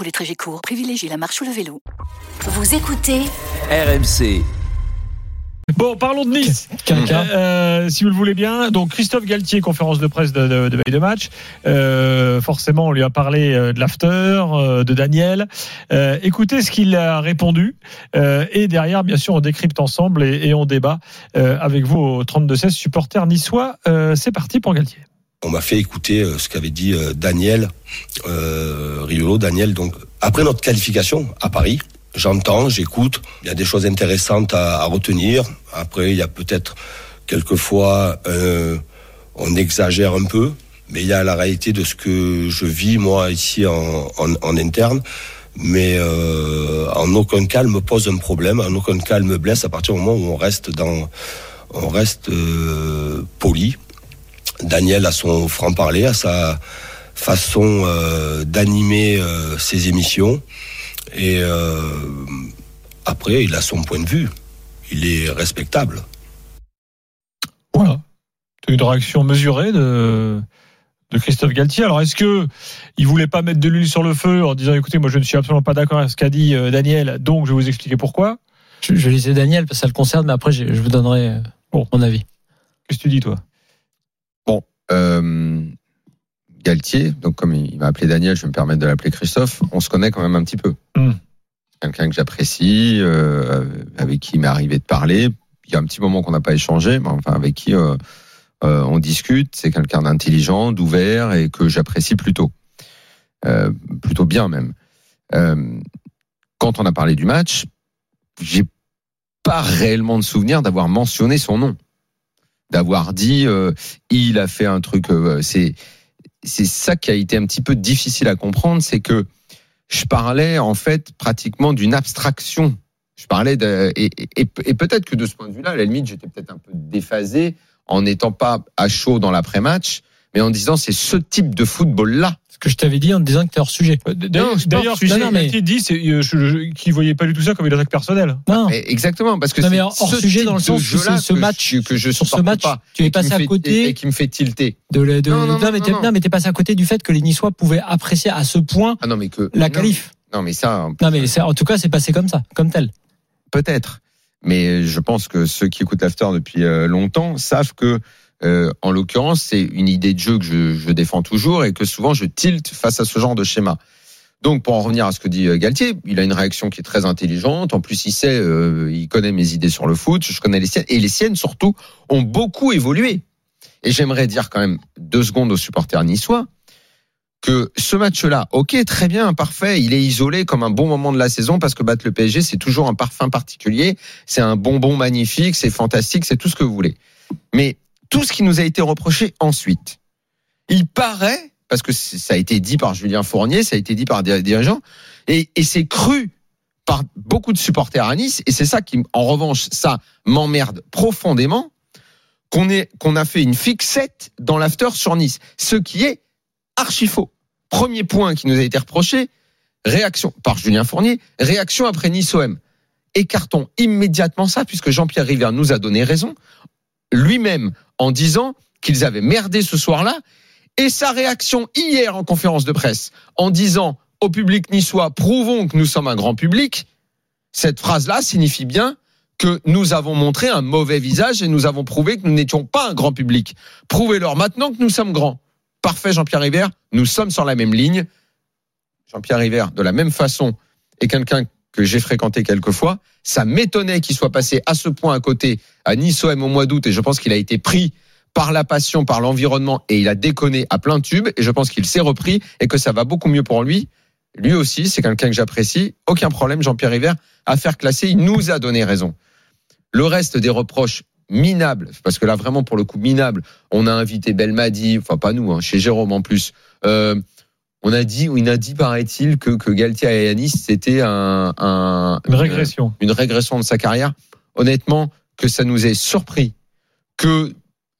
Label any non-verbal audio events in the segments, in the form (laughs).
Pour les trajets courts, privilégiez la marche ou le vélo. Vous écoutez RMC. Bon, parlons de Nice. Quelqu'un Euh, si vous le voulez bien. Donc, Christophe Galtier, conférence de presse de, de, de veille de match. Euh, forcément, on lui a parlé euh, de l'after, euh, de Daniel. Euh, écoutez ce qu'il a répondu. Euh, et derrière, bien sûr, on décrypte ensemble et, et on débat euh, avec vous au 32-16 supporters niçois. Euh, C'est parti pour Galtier. On m'a fait écouter euh, ce qu'avait dit euh, Daniel euh, Riolo. Daniel, donc après notre qualification à Paris, j'entends, j'écoute. Il y a des choses intéressantes à, retenir. Après, il y a peut-être quelquefois euh, on exagère un peu, mais il y a la réalité de ce que je vis moi ici en, interne. Mais euh, en aucun cas, elle me pose un problème, en aucun cas, me blesse à partir du moment où on reste dans, on reste euh, poli. Daniel a son franc-parler, à sa façon euh, d'animer euh, ses émissions. Et euh, après, il a son point de vue. Il est respectable. Voilà. C'est une réaction mesurée de, de Christophe Galtier. Alors, est-ce que il voulait pas mettre de l'huile sur le feu en disant, écoutez, moi, je ne suis absolument pas d'accord avec ce qu'a dit euh, Daniel, donc je vais vous expliquer pourquoi? je, je vais laisser Daniel parce que ça le concerne, mais après je, je vous donnerai euh, Bon. mon avis. Qu'est-ce que tu dis, toi? Euh, Galtier, donc comme il m'a appelé Daniel, je vais me permettre de l'appeler Christophe, on se connaît quand même un petit peu. Hmm. Quelqu'un que j'apprécie, euh, avec qui il m'est arrivé de parler. Il y a un petit moment qu'on n'a pas échangé, mais enfin avec qui euh, on discute. C'est quelqu'un d'intelligent, d'ouvert et que j'apprécie plutôt. Plutôt bien même. Quand on a parlé du match, j'ai pas réellement de souvenir d'avoir mentionné son nom d'avoir dit euh, il a fait un truc euh, c'est c'est ça qui a été un petit peu difficile à comprendre c'est que je parlais en fait pratiquement d'une abstraction. Je parlais de et, peut-être que de ce point de vue-là à la limite j'étais peut-être un peu déphasé en n'étant pas à chaud dans l'après-match mais en disant c'est ce type de football là Ce que je t'avais dit en disant que t'es hors sujet. Euh, D'ailleurs, d'ailleurs, mais- Galtier dit, c'est euh, qu'il voyait pas du tout ça comme une attaque personnelle. Non. exactement parce que Non, mais hors ce sujet dans le sens où ce- ce que match- je, que je sur ce match, pas, tu es qui passé à côté- et qui me fait tilter De, le- de- Non, non, non, mais t'es- non. non, mais t'es passé à côté du fait que les Niçois pouvaient apprécier à ce point ah non mais que la qualif. non mais ça Non, mais en tout cas, c'est passé comme ça, comme tel. Peut-être. Mais je pense que ceux qui écoutent l'after depuis euh, longtemps savent que, euh, en l'occurrence, c'est une idée de jeu que je, défends toujours et que souvent je tilte face à ce genre de schéma. Donc, pour en revenir à ce que dit euh, Galtier, il a une réaction qui est très intelligente. En plus, il sait, euh, il connaît mes idées sur le foot. Je connais les siennes et les siennes surtout ont beaucoup évolué. Et j'aimerais dire quand même deux secondes aux supporters niçois que ce match-là, ok, très bien, parfait, il est isolé comme un bon moment de la saison parce que battre le PSG, c'est toujours un parfum particulier, c'est un bonbon magnifique, c'est fantastique, c'est tout ce que vous voulez. Mais tout ce qui nous a été reproché ensuite, il paraît, parce que ça a été dit par Julien Fournier, ça a été dit par des dirigeants, et, c'est cru par beaucoup de supporters à Nice, et c'est ça qui, en revanche, ça m'emmerde profondément, qu'on a fait une fixette dans l'after sur Nice, ce qui est archi faux. Premier point qui nous a été reproché, réaction par Julien Fournier, réaction après Nice OM. Écartons immédiatement ça puisque Jean-Pierre River nous a donné raison lui-même en disant qu'ils avaient merdé ce soir-là et sa réaction hier en conférence de presse en disant au public niçois prouvons que nous sommes un grand public. Cette phrase-là signifie bien que nous avons montré un mauvais visage et nous avons prouvé que nous n'étions pas un grand public. Prouvez-leur maintenant que nous sommes grands. Parfait, Jean-Pierre River. Nous sommes sur la même ligne. Jean-Pierre River, de la même façon, est quelqu'un que j'ai fréquenté quelques fois. Ça m'étonnait qu'il soit passé à ce point à côté à Nice OM au mois d'août et je pense qu'il a été pris par la passion, par l'environnement et il a déconné à plein tube et je pense qu'il s'est repris et que ça va beaucoup mieux pour lui. Lui aussi, c'est quelqu'un que j'apprécie. Aucun problème, Jean-Pierre River, à faire classer. Il nous a donné raison. Le reste des reproches minables, parce que là vraiment pour le coup minable, on a invité Belmadi, enfin pas nous, hein, chez Jérôme en plus. Euh, on a dit, ou il a dit, paraît-il, que, que Galtier à Nice, c'était un, un, Une régression. une régression de sa carrière. Honnêtement, que ça nous ait surpris, que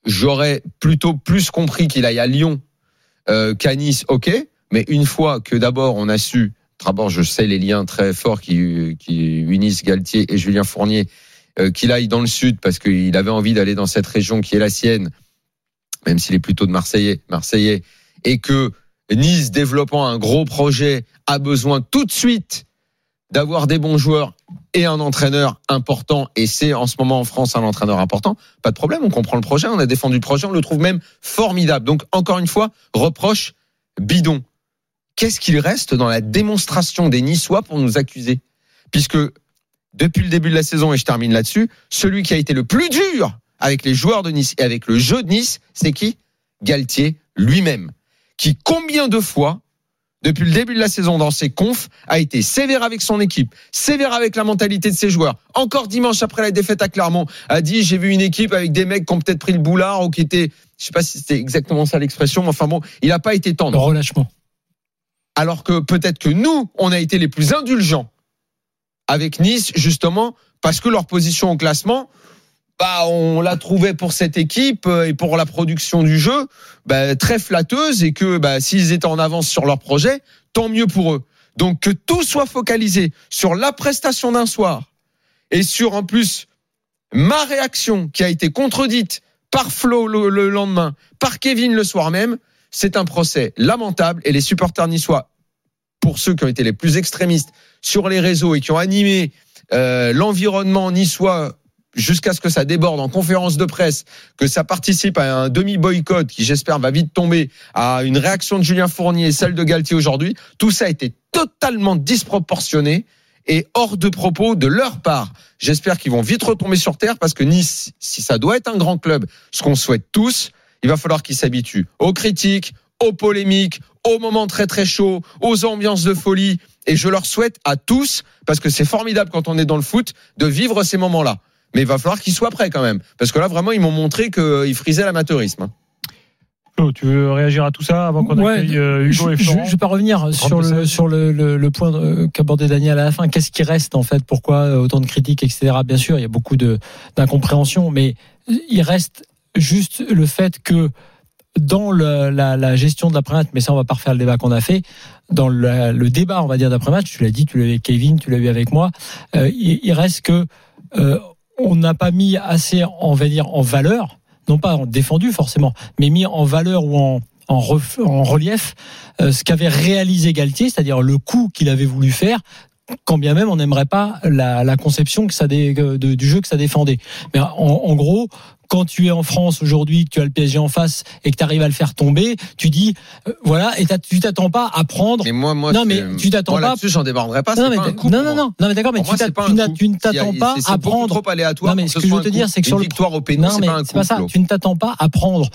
j'aurais plutôt plus compris qu'il aille à Lyon euh, qu'à Nice, ok. Mais une fois que d'abord on a su, d'abord je sais les liens très forts qui, qui unissent Galtier et Julien Fournier, euh, qu'il aille dans le sud parce qu'il avait envie d'aller dans cette région qui est la sienne, même s'il est plutôt de Marseillais, Marseillais, et que Nice développant un gros projet a besoin tout de suite d'avoir des bons joueurs et un entraîneur important, et c'est en ce moment en France un entraîneur important, pas de problème, on comprend le projet, on a défendu le projet, on le trouve même formidable. Donc encore une fois, reproche bidon. Qu'est-ce qu'il reste dans la démonstration des Niçois pour nous accuser? Puisque depuis le début de la saison, et je termine là-dessus, celui qui a été le plus dur avec les joueurs de Nice et avec le jeu de Nice, c'est qui? Galtier lui-même. Qui combien de fois depuis le début de la saison dans ses confs, a été sévère avec son équipe, sévère avec la mentalité de ses joueurs. Encore dimanche après la défaite à Clermont, a dit j'ai vu une équipe avec des mecs qui ont peut-être pris le boulard ou qui étaient, je sais pas si c'était exactement ça l'expression, mais enfin bon, il n'a pas été Le tendre. relâchement. Alors que peut-être que nous, on a été les plus indulgents avec Nice, justement, parce que leur position au classement, bah, on l'a trouvé pour cette équipe euh, et pour la production du jeu bah, très flatteuse et que bah, s'ils étaient en avance sur leur projet, tant mieux pour eux. Donc que tout soit focalisé sur la prestation d'un soir et sur en plus ma réaction qui a été contredite par Flo le, le lendemain, par Kevin le soir même, c'est un procès lamentable et les supporters niçois, pour ceux qui ont été les plus extrémistes sur les réseaux et qui ont animé euh, l'environnement niçois jusqu'à ce que ça déborde en conférence de presse, que ça participe à un demi-boycott qui, j'espère, va vite tomber, à une réaction de Julien Fournier et celle de Galtier aujourd'hui, tout ça a été totalement disproportionné et hors de propos de leur part. J'espère qu'ils vont vite retomber sur terre parce que Nice, si ça doit être un grand club, ce qu'on souhaite tous, il va falloir qu'ils s'habituent aux critiques, aux polémiques, aux moments très très chauds, aux ambiances de folie. Et je leur souhaite à tous, parce que c'est formidable quand on est dans le foot, de vivre ces moments-là. Mais il va falloir qu'ils soient prêts quand même. Parce que là, vraiment, ils m'ont montré qu'ils frisaient l'amateurisme. hein. Flo, tu veux réagir à tout ça avant qu'on Ouais, accueille euh, Hugo je, et je, Florent je vais pas revenir sur le message. sur le, le, le point euh, qu'abordait Daniel à la fin. Qu'est-ce qui reste en fait? Pourquoi euh, autant de critiques, etc. Bien sûr, il y a beaucoup d'incompréhension, mais il reste juste le fait que dans le- la, la gestion de l'après-match, mais ça on va pas refaire le débat qu'on a fait, dans le, le débat on va dire d'après-match, tu l'as dit, tu l'as eu avec Kevin, tu l'as eu avec moi, euh, il, il reste que euh, on n'a pas mis assez, on va dire, en valeur, non pas en défendu forcément, mais mis en valeur ou en relief euh, ce qu'avait réalisé Galtier, c'est-à-dire le coup qu'il avait voulu faire, quand bien même on n'aimerait pas la, la conception que ça dé- de- du jeu que ça défendait. Mais en, en gros, quand tu es en France aujourd'hui, que tu as le PSG en face et que tu arrives à le faire tomber, tu dis euh, voilà, et tu t'attends pas à prendre. Mais moi, moi, Non, mais tu t'attends pas- là-dessus, j'en déborderai pas. non, mais, pas un coup non, non, non, non, mais d'accord, mais tu moi, coup. ne t'attends pas à prendre. trop aléatoire. Non, mais ce que que je veux te dire, coup. c'est que sur Une le- victoire au Non, c'est pas un c'est pas coup. ça. Tu ne t'attends pas à prendre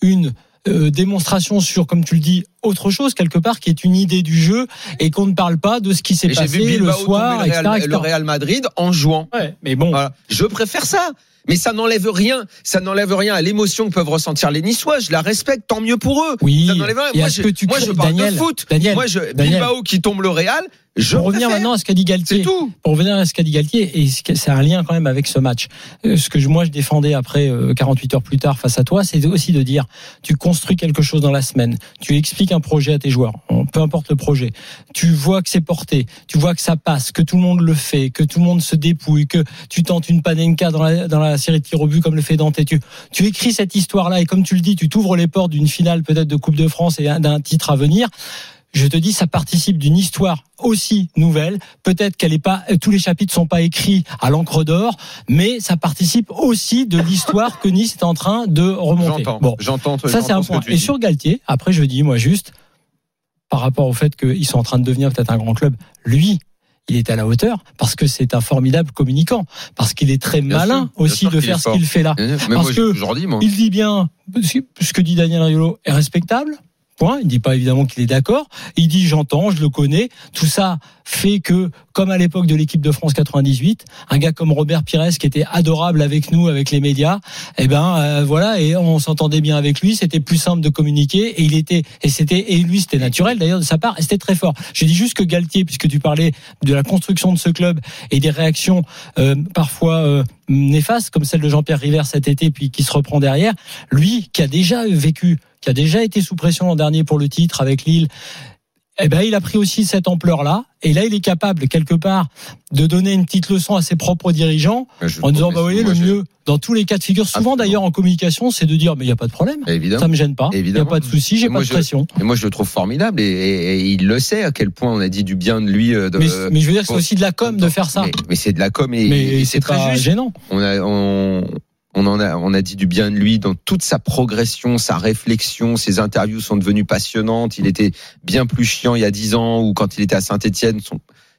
une euh, démonstration sur, comme tu le dis, autre chose quelque part qui est une idée du jeu et qu'on ne parle pas de ce qui s'est vu passé le soir, le etc., Real, etc. le Real Madrid en jouant. Ouais, mais bon, Voilà. Je préfère ça. Mais ça n'enlève rien. Ça n'enlève rien à l'émotion que peuvent ressentir les Niçois. Je la respecte, tant mieux pour eux. oui. Ça n'enlève rien. Moi, je, que tu moi, je parle Daniel, de foot. Daniel, moi, je, Daniel. Bilbao qui tombe le Real, je pour revenir maintenant à ce qu'a dit Galtier. C'est tout. Pour revenir à ce qu'a dit Galtier, et c'est un lien quand même avec ce match. Euh, Ce que moi je défendais après euh, 48 heures plus tard face à toi, c'est aussi de dire, tu construis quelque chose dans la semaine, tu expliques un projet à tes joueurs, peu importe le projet, tu vois que c'est porté, tu vois que ça passe, que tout le monde le fait, que tout le monde se dépouille, que tu tentes une panenka dans la, série de tirs au but comme le fait Dante. Tu, tu écris cette histoire-là et comme tu le dis, tu t'ouvres les portes d'une finale peut-être de Coupe de France et un- d'un titre à venir je te dis, ça participe d'une histoire aussi nouvelle. Peut-être qu'elle est pas, tous les chapitres sont pas écrits à l'encre d'or, mais ça participe aussi de l'histoire que Nice est en train de remonter. J'entends. Bon, J'entends. ça c'est un point. Et dis. sur Galtier, après je dis moi juste, par rapport au fait qu'ils sont en train de devenir peut-être un grand club, lui, il est à la hauteur parce que c'est un formidable communicant, parce qu'il est très Bien malin sûr, aussi de faire ce qu'il fait là. Mais Parce moi, que je moi. Il dit bien ce que dit Daniel Riolo est respectable. Point. Il dit pas évidemment qu'il est d'accord. Il dit j'entends, je le connais. Tout ça fait que, comme à l'époque de l'équipe de France 98, un gars comme Robert Pires qui était adorable avec nous, avec les médias, eh ben euh, voilà, et on s'entendait bien avec lui. C'était plus simple de communiquer et il était et c'était et lui c'était naturel d'ailleurs de sa part. C'était très fort. Je dis juste que Galtier, puisque tu parlais de la construction de ce club et des réactions euh, parfois euh, néfastes comme celle de Jean-Pierre River cet été, puis qui se reprend derrière, lui qui a déjà vécu qui a déjà été sous pression l'an dernier pour le titre avec Lille, eh ben, il a pris aussi cette ampleur-là. Et là, il est capable, quelque part, de donner une petite leçon à ses propres dirigeants en disant, bah, vous voyez, le mieux, dans tous les cas de figure, souvent d'ailleurs en communication, c'est de dire, mais il n'y a pas de problème. Évidemment. Ça me gêne pas. Il n'y a pas de souci, j'ai pas de pression. Et moi, je le trouve formidable et, il le sait à quel point on a dit du bien de lui. Euh, de, mais, mais, je veux dire, c'est aussi de la com de faire ça. Mais, c'est de la com et, c'est très gênant. On a, on, on en a, on a dit du bien de lui dans toute sa progression, sa réflexion. Ses interviews sont devenues passionnantes. Il était bien plus chiant il y a dix ans ou quand il était à Saint-Etienne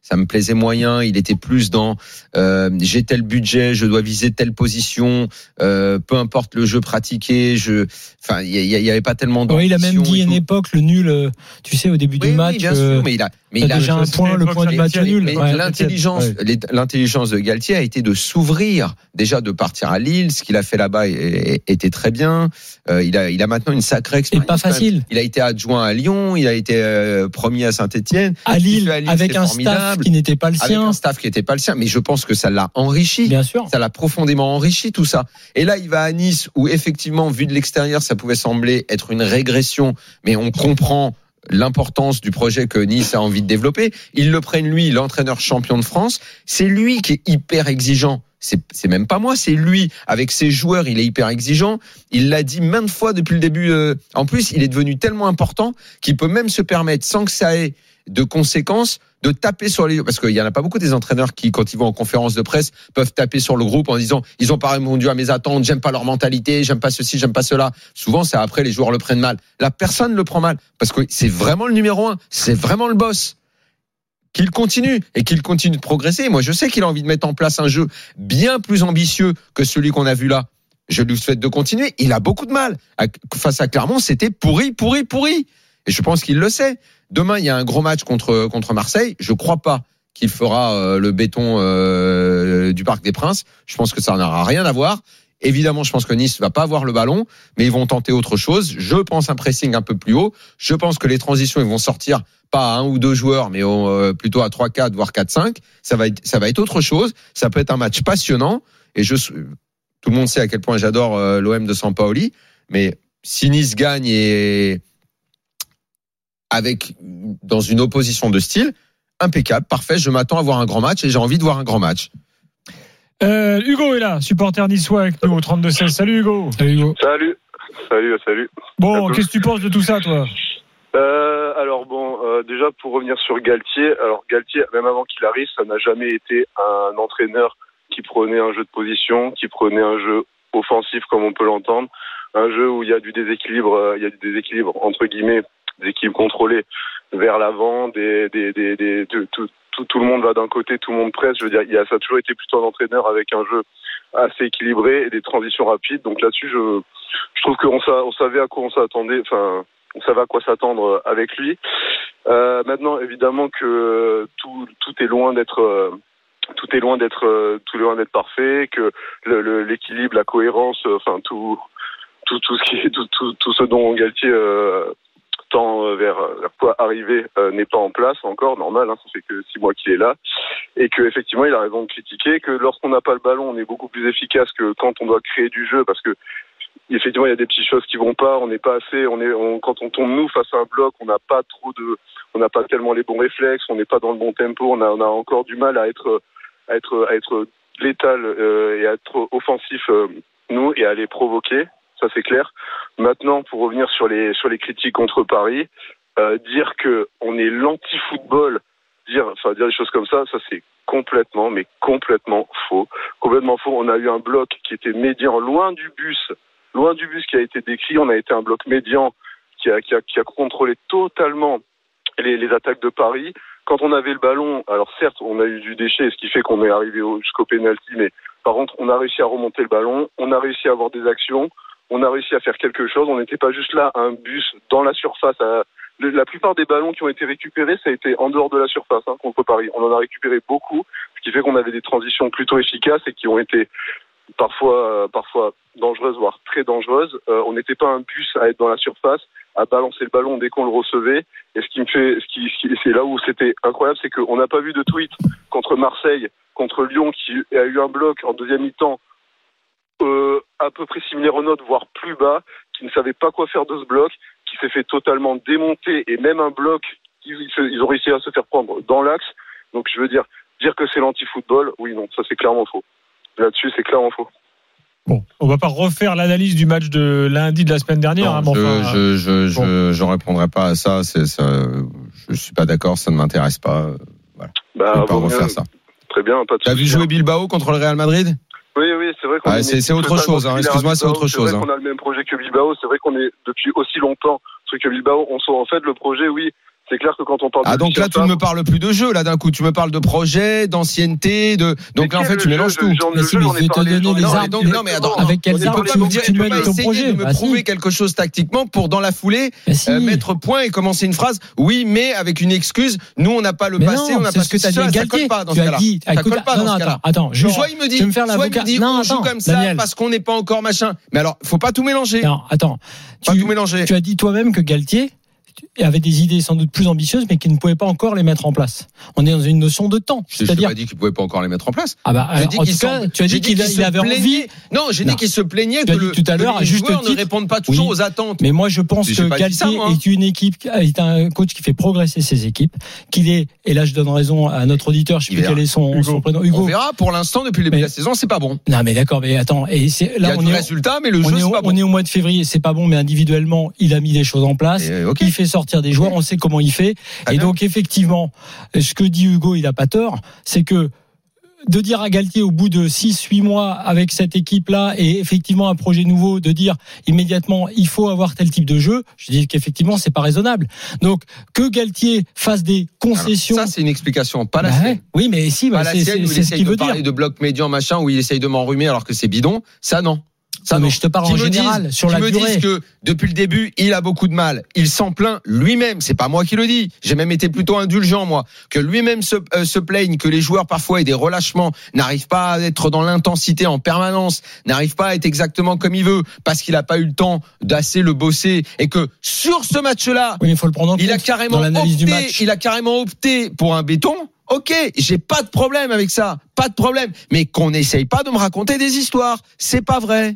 ça me plaisait moyen. Il était plus dans euh, j'ai tel budget, je dois viser telle position, euh, peu importe le jeu pratiqué. Je, enfin, il y, avait pas tellement. Oui, il a même dit à une époque le nul. Euh, tu sais, au début du match. bien sûr, mais il a, mais il a déjà un point, le point du match nul. l'intelligence, l'intelligence de Galtier a été de s'ouvrir, déjà de partir à Lille. Ce qu'il a fait là-bas était très bien. Euh, il a, il a maintenant une sacrée expérience. pas facile. Il a été adjoint à Lyon, il a été euh, premier à Saint-Etienne. À Lille, avec un staff qui n'était pas le sien. Avec un staff qui n'était pas le sien, mais je pense que ça l'a enrichi. Bien sûr. Ça l'a profondément enrichi tout ça. Et là, il va à Nice, où effectivement, vu de l'extérieur, ça pouvait sembler être une régression, mais on comprend l'importance du projet que Nice a envie de développer. Ils le prennent lui, l'entraîneur champion de France. C'est lui qui est hyper exigeant. C'est même pas moi, c'est lui. Avec ses joueurs, il est hyper exigeant. Il l'a dit maintes fois depuis le début. Euh, en plus, il est devenu tellement important qu'il peut même se permettre, sans que ça ait de conséquences, de taper sur les parce qu'il y en a pas beaucoup des entraîneurs qui quand ils vont en conférence de presse peuvent taper sur le groupe en disant ils ont pas répondu à mes attentes j'aime pas leur mentalité j'aime pas ceci j'aime pas cela souvent c'est après les joueurs le prennent mal la personne le prend mal parce que c'est vraiment le numéro un c'est vraiment le boss qu'il continue et qu'il continue de progresser. Moi, je sais qu'il a envie de mettre en place un jeu bien plus ambitieux que celui qu'on a vu là. Je lui souhaite de continuer. Il a beaucoup de mal. Face à Clermont, c'était pourri, pourri, pourri. Et je pense qu'il le sait. Demain, il y a un gros match contre contre Marseille. Je crois pas qu'il fera euh, le béton euh, du Parc des Princes. Je pense que ça n'aura rien à voir. Évidemment, je pense que Nice va pas avoir le ballon, mais ils vont tenter autre chose. Je pense un pressing un peu plus haut. Je pense que les transitions ils vont sortir pas à un ou deux joueurs, mais euh, plutôt à trois, quatre, voire quatre, cinq. Ça va être, ça va être autre chose. Ça peut être un match passionnant. Et je, tout le monde sait à quel point j'adore l'OM de Sampaoli, mais si Nice gagne et avec dans une opposition de style impeccable, parfait. Je m'attends à voir un grand match et j'ai envie de voir un grand match. Euh, Hugo est là, supporter niçois avec nous au 32-16. Salut Hugo. Salut Hugo. Salut. Salut, salut. Bon, qu'est-ce que tu penses de tout ça, toi euh, alors bon, euh, déjà pour revenir sur Galtier, alors Galtier, même avant qu'il arrive, ça n'a jamais été un entraîneur qui prenait un jeu de position, qui prenait un jeu offensif comme on peut l'entendre, un jeu où il y a du déséquilibre, il y a du déséquilibre entre guillemets équipes contrôlées vers l'avant, des, des, des, des tout, tout, tout, le monde va d'un côté, tout le monde presse. Je veux dire, il y a, ça a toujours été plutôt un entraîneur avec un jeu assez équilibré et des transitions rapides. Donc là-dessus, je, je trouve qu'on on savait à quoi on s'attendait. Enfin, on savait à quoi s'attendre avec lui. Euh, maintenant, évidemment que tout, tout est loin d'être tout est loin d'être tout est loin d'être parfait, que l'équilibre, la cohérence, enfin tout tout tout ce qui tout, tout, tout ce dont Galtier euh, euh, vers, quoi arriver euh, n'est pas en place encore, normal, hein, ça fait que six mois qu'il est là, et que effectivement il a raison de critiquer, que lorsqu'on n'a pas le ballon, on est beaucoup plus efficace que quand on doit créer du jeu, parce que effectivement il y a des petites choses qui vont pas, on n'est pas assez, on est, quand on tombe nous face à un bloc, on n'a pas trop de, on n'a pas tellement les bons réflexes, on n'est pas dans le bon tempo, on a, on a encore du mal à être, à être, à être létal euh, et à être offensif nous et à les provoquer ça c'est clair. Maintenant, pour revenir sur les sur les critiques contre Paris, euh, dire que on est l'anti-football, dire enfin dire des choses comme ça, ça c'est complètement mais complètement faux, complètement faux. On a eu un bloc qui était médian, loin du bus, loin du bus qui a été décrit. On a été un bloc médian qui a qui a, contrôlé totalement les, les attaques de Paris. Quand on avait le ballon, alors certes, on a eu du déchet, ce qui fait qu'on est arrivé jusqu'au penalty, mais par contre, on a réussi à remonter le ballon, on a réussi à avoir des actions, on a réussi à faire quelque chose. On n'était pas juste là, un bus dans la surface. La plupart des ballons qui ont été récupérés, ça a été en dehors de la surface hein, contre Paris. On en a récupéré beaucoup, ce qui fait qu'on avait des transitions plutôt efficaces et qui ont été parfois, parfois dangereuses, voire très dangereuses. Euh, on n'était pas un bus à être dans la surface, à balancer le ballon dès qu'on le recevait. Et ce qui me fait, c'est là où c'était incroyable, c'est qu'on n'a pas vu de tweet contre Marseille, contre Lyon, qui a eu un bloc en deuxième mi-temps euh, à peu près similaire au nôtre, voire plus bas, qui ne savait pas quoi faire de ce bloc, qui s'est fait totalement démonter, et même un bloc, ils, ils ont réussi à se faire prendre dans l'axe. Donc je veux dire, dire que c'est l'anti-football, oui, non, ça c'est clairement faux. Là-dessus, c'est clairement faux. Bon, on va pas refaire l'analyse du match de lundi de la semaine dernière. Non, hein, bon, je, enfin, je, je, bon. je, je répondrai pas à ça. C'est ça. Je suis pas d'accord. Ça ne m'intéresse pas. Bah, Je vais pas bon, refaire euh, ça. Très bien, pas de T'as vu jouer Bilbao contre le Real Madrid? Oui, oui, c'est vrai qu'on Ah, est c'est- autre chose, hein. Excuse-moi, c'est autre chose, hein. vrai qu'on a le même projet que Bilbao. C'est vrai qu'on est depuis aussi longtemps truc que Bilbao. On sent en fait le projet, oui. C'est clair que quand on parle Ah de donc là tu ne me parles plus de jeu là d'un coup tu me parles de projet d'ancienneté de donc là en fait tu mélanges tout. Mais si, mais je vais te donner les Non, mais armes. donc, non, mais attends, Avec quelles tu armes me dire, tu mènes ton projet de me prouver quelque chose tactiquement pour dans la foulée euh, mettre point et commencer une phrase. Oui, mais avec une excuse. Nous, on n'a pas le passé, on n'a c'est pas ce que tu as dit ça, colle pas dans Tu ce as cas-là. dit, Ça colle pas dans ce cas-là. attends, Soit il me dit, tu veux me faire soit il me dit, Non, on joue attends, comme ça Daniel. parce qu'on n'est pas encore machin. Mais alors, faut pas tout mélanger. Non, attends. Pas Tu, tout mélanger. tu as dit toi-même que Galtier avait des idées sans doute plus ambitieuses, mais qu'il ne pouvait pas encore les mettre en place. On est dans une notion de temps. C'est-à-dire, pas dit qu'il pouvait pas encore les mettre en place. ah bah, dit en qu'il tout cas, s'en- tu as dit qu'il avait plaignait- envie. Non, j'ai dit qu'il se plaignait que, le, tout à l'heure, juste joueurs ne répondent pas toujours Oui. aux attentes. Mais moi, je pense que Galtier est une équipe, est un coach qui fait progresser ses équipes, qu'il est, et là, je donne raison à notre auditeur, je sais plus quel est son, Hugo. son prénom, On Hugo. verra. Pour l'instant, depuis le début Mais- de la saison, c'est pas bon. Non, mais d'accord, mais attends, et c'est, Il y là, a on du est, résultat, mais le on jeu, c'est on est au mois de février, c'est pas bon, mais individuellement, il a mis des choses en place. Il fait sortir des joueurs, on sait comment il fait. Très et bien. donc, effectivement, ce que dit Hugo, il a pas tort, c'est que de dire à Galtier au bout de 6-8 mois avec cette équipe-là et effectivement un projet nouveau, de dire immédiatement il faut avoir tel type de jeu, je dis qu'effectivement c'est pas raisonnable. Donc que Galtier fasse des concessions. Ça, c'est une explication, pas la Bah sienne. Oui, mais si, bah, c'est ce qu'il veut dire. parler de bloc médian, machin, où il essaye de m'enrhumer alors que c'est bidon. Ça, non. Ça, Non, non. mais je te parle en général, disent- sur la me durée. disent que depuis le début, il a beaucoup de mal. Il s'en plaint lui-même. C'est pas moi qui le dis. J'ai même été plutôt indulgent, moi. Que lui-même se, euh, se plaigne que les joueurs parfois aient des relâchements, n'arrivent pas à être dans l'intensité en permanence, n'arrivent pas à être exactement comme il veut parce qu'il a pas eu le temps d'assez le bosser et que sur ce match-là, Oui, il faut le prendre en compte il a carrément opté, il a carrément opté pour un béton. Ok, j'ai pas de problème avec ça, pas de problème. Mais qu'on n'essaye pas de me raconter des histoires, c'est pas vrai.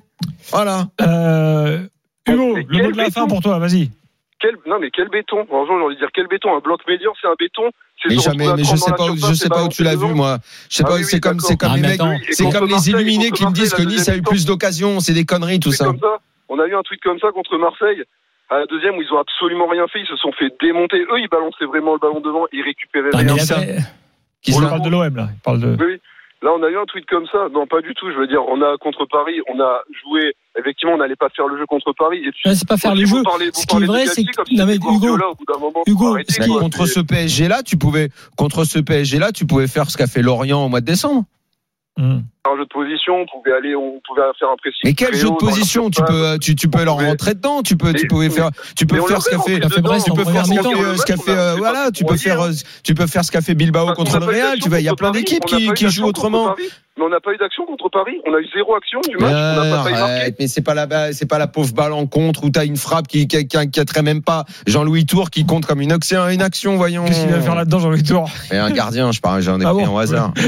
Voilà. Euh, Hugo, Mais le mot de la fin pour toi, vas-y. Quel, non, mais quel béton? Franchement, j'ai envie de dire quel béton? Un bloc médian, c'est un béton? Mais jamais, mais je 30 sais pas, où, je sais pas où tu l'as vu, moi. Je sais Ah pas, oui, c'est oui, comme, d'accord. c'est comme Ah, les mecs, c'est comme illuminés qui me disent que Nice a eu plus d'occasions, c'est des conneries, tout ça. On a eu un tweet comme ça contre Marseille. À la deuxième, où ils ont absolument rien fait, ils se sont fait démonter. Eux, ils balançaient vraiment le ballon devant, ils récupéraient Ah, mais rien. vraie- Qui On parle de l'OM, là. Il parle de... Oui, oui. Là, on a eu un tweet comme ça. Non, pas du tout. Je veux dire, on a contre Paris, on a joué. Effectivement, on n'allait pas faire le jeu contre Paris. Et c'est pas faire le jeu. Ce qui est vrai, c'est que, si non, mais Hugo, Guardiola, au bout d'un moment, Hugo, arrêter, ce Mais qui- quoi. contre ce PSG là, tu pouvais contre ce PSG là, tu pouvais faire ce qu'a fait Lorient au mois de décembre. Hmm. un jeu de position, on pouvait aller, on pouvait faire un pressing. Mais quel jeu de position tu peux tu, tu peux leur rentrer dedans, tu peux tu pouvais faire tu peux faire ce qu'a fait tu peux faire ce qu'a fait, euh, voilà, tu peux faire euh, tu peux faire ce qu'a fait Bilbao contre le Real, tu vas il y a plein d'équipes qui jouent autrement. Mais on n'a pas eu d'action contre Paris. On a eu zéro action du match. Mais on n'a pas arrête, mais c'est pas la c'est pas la pauvre balle en contre où t'as une frappe qui qui, qui, qui même pas Jean-Louis Tour qui compte comme une action une action voyons. Qu'est-ce qu'il va faire là-dedans, Jean-Louis Tour? Et un gardien, je parle, j'en ai Ah pris bon au hasard. (laughs)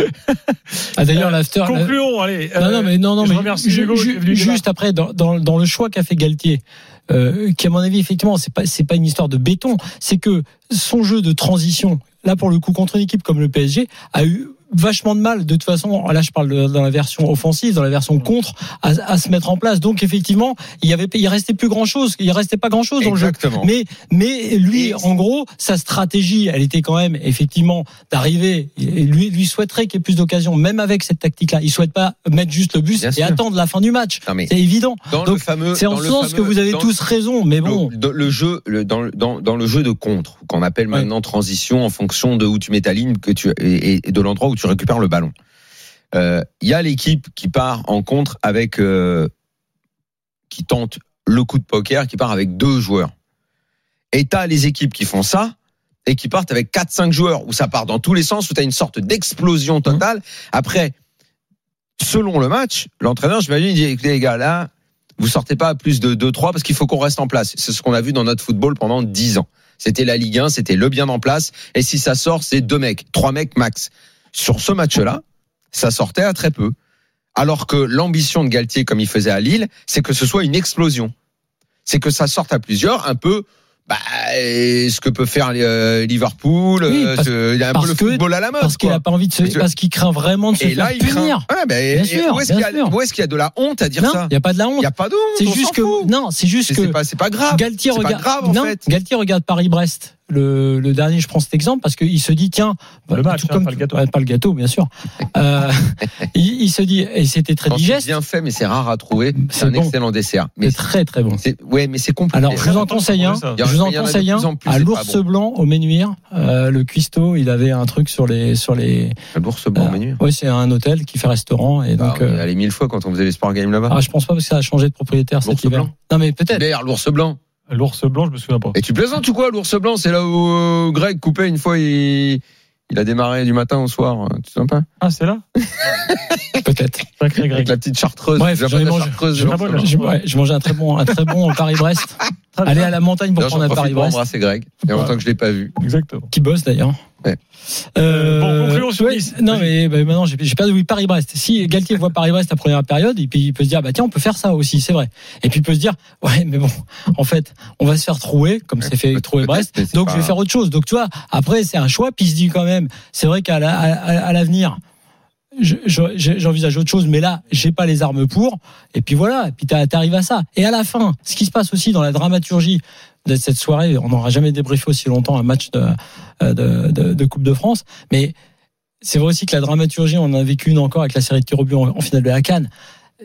Ah, d'ailleurs, l'after. Concluons, allez. Non, non, Euh, mais non, non, je mais remercie ju- ju- juste après, dans, dans, dans le choix qu'a fait Galtier, euh, qui à mon avis, effectivement, c'est pas, c'est pas une histoire de béton, c'est que son jeu de transition, là pour le coup, contre une équipe comme le PSG, a eu vachement de mal de toute façon là je parle de- dans la version offensive dans la version contre à, à se mettre en place donc effectivement il y avait il restait plus grand chose il restait pas grand chose dans le jeu Exactement. mais, mais lui, en gros, sa stratégie, elle était quand même effectivement d'arriver. Lui, lui souhaiterait qu'il y ait plus d'occasions, même avec cette tactique-là. Il souhaite pas mettre juste le bus Bien et sûr. attendre la fin du match. C'est évident. dans Donc, le fameux C'est en ce sens que vous avez tous raison, mais bon. Le, jeu, le- dans, dans, dans le jeu de contre, qu'on appelle maintenant transition en fonction de où tu mets ta ligne que tu, et, et de l'endroit où tu récupères le ballon. Euh, Il y a l'équipe qui part en contre avec euh, qui tente le coup de poker, qui part avec deux joueurs. Et t'as les équipes qui font ça et qui partent avec 4-5 joueurs, où ça part dans tous les sens, où tu as une sorte d'explosion totale. Après, selon le match, l'entraîneur, je m'imagine, il dit, écoutez les gars, là, vous sortez pas à plus de 2-3 parce qu'il faut qu'on reste en place. C'est ce qu'on a vu dans notre football pendant 10 ans. C'était la Ligue 1, c'était le bien en place. Et si ça sort, c'est deux mecs, trois mecs max. Sur ce match-là, ça sortait à très peu. Alors que l'ambition de Galtier, comme il faisait à Lille, c'est que ce soit une explosion. C'est que ça sorte à plusieurs, un peu bah, ce que peut faire euh, Liverpool, Oui, euh, parce- ce- il y a un peu parce le que- football à la mode. Parce qu'il quoi. a pas envie de se, Parce que- qu'il craint vraiment de se Et là, faire craint. punir. Ouais, ben, Bien et sûr, où est-ce qu'il y, a- y de la honte à dire Non, ça il y a pas de la honte. Il n'y a pas de honte. C'est juste que fout. non, c'est juste que c'est pas, grave. Galtier C'est pas regarde. grave, en non, fait. Galtier regarde Paris-Brest. Le, le dernier, je prends cet exemple parce qu'il se dit tiens, Le match, tout hein, pas le gâteau. ouais, pas le gâteau, bien sûr. (laughs) Euh, il, il se dit et c'était très Quand c'est digeste, bien fait, mais c'est rare à trouver. C'est un bon. excellent dessert. Mais c'est très très bon. c'est, ouais, mais c'est compliqué. Alors, je vous en conseille un. Je vous en conseille un à l'ours blanc au Ménuire. Euh, le cuistot, il avait un truc sur les sur les. L'ours blanc euh, menu. ouais, c'est un hôtel qui fait restaurant et donc. Ah, on y euh, allait mille fois quand on faisait les sport games là-bas. ah, je pense pas parce que ça a changé de propriétaire cet L'ours hiver. blanc. Non mais peut-être. D'ailleurs, l'ours blanc. L'ours blanc, je me souviens pas. Et tu plaisantes ou quoi, l'ours blanc? C'est là où euh, Greg coupait une fois, il, il a démarré du matin au soir. Tu te souviens pas? Ah, c'est là? (laughs) Peut-être. Sacré Avec Greg. la petite chartreuse. Bref, j'en ai mangé. je mangeais un très bon un très bon (laughs) Paris-Brest. Aller à la montagne pour prendre j'en un pour Paris-Brest. embrasser Greg. Il y a longtemps que je l'ai pas vu. Exactement. Qui bosse d'ailleurs. Ouais. Euh, Bon, concluons sur ouais, Nice. Non, mais bah, maintenant, j'ai pas de oui, Paris-Brest. Si Galtier voit Paris-Brest la première période, et puis il peut se dire, bah tiens, on peut faire ça aussi, c'est vrai. Et puis il peut se dire, ouais, mais bon, en fait, on va se faire trouer, comme c'est fait peut- trouer Brest. Donc pas- je vais faire autre chose. Donc tu vois, après c'est un choix. Puis il se dit quand même, c'est vrai qu'à la- à- à l'avenir. Je- je- J'envisage autre chose, mais là, j'ai pas les armes pour. Et puis voilà, et puis t'arrives à ça. Et à la fin, ce qui se passe aussi dans la dramaturgie de cette soirée, on n'aura jamais débriefé aussi longtemps un match de, de Coupe de France, mais c'est vrai aussi que la dramaturgie, on en a vécu une encore avec la série de tirs en, en finale de la Cannes.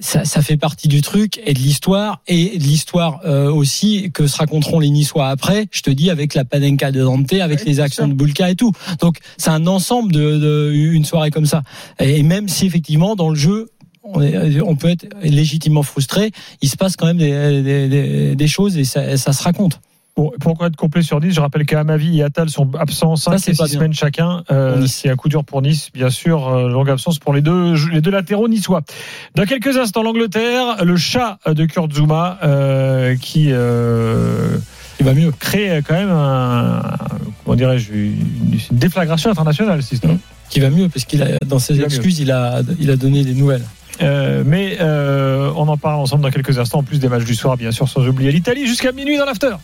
Ça, ça fait partie du truc et de l'histoire et de l'histoire euh, aussi que se raconteront les Niçois après. Je te dis avec la Panenka de Dante, avec les actions de Bulka et tout. Donc c'est un ensemble de, de une soirée comme ça. Et même si effectivement dans le jeu on, est- on peut être légitimement frustré, il se passe quand même des, des- des- des choses et ça, ça se raconte. Pour, pour être complet sur Nice, je rappelle qu'Amavi et Attal sont absents 5 c'est et pas 6 bien. semaines chacun. Euh, Nice. c'est un coup dur pour Nice, bien sûr. euh, longue absence pour les deux, les deux latéraux niçois. Dans quelques instants, l'Angleterre, le chat de Kurt Zuma euh, qui euh, Il va mieux. crée quand même un, comment dirais-je, une, une déflagration internationale, si c'est Qui va mieux parce qu'il a dans ses excuses, il a il a donné des nouvelles. Euh, mais euh, on en parle ensemble dans quelques instants, en plus des matchs du soir, bien sûr, sans oublier l'Italie jusqu'à minuit dans l'after.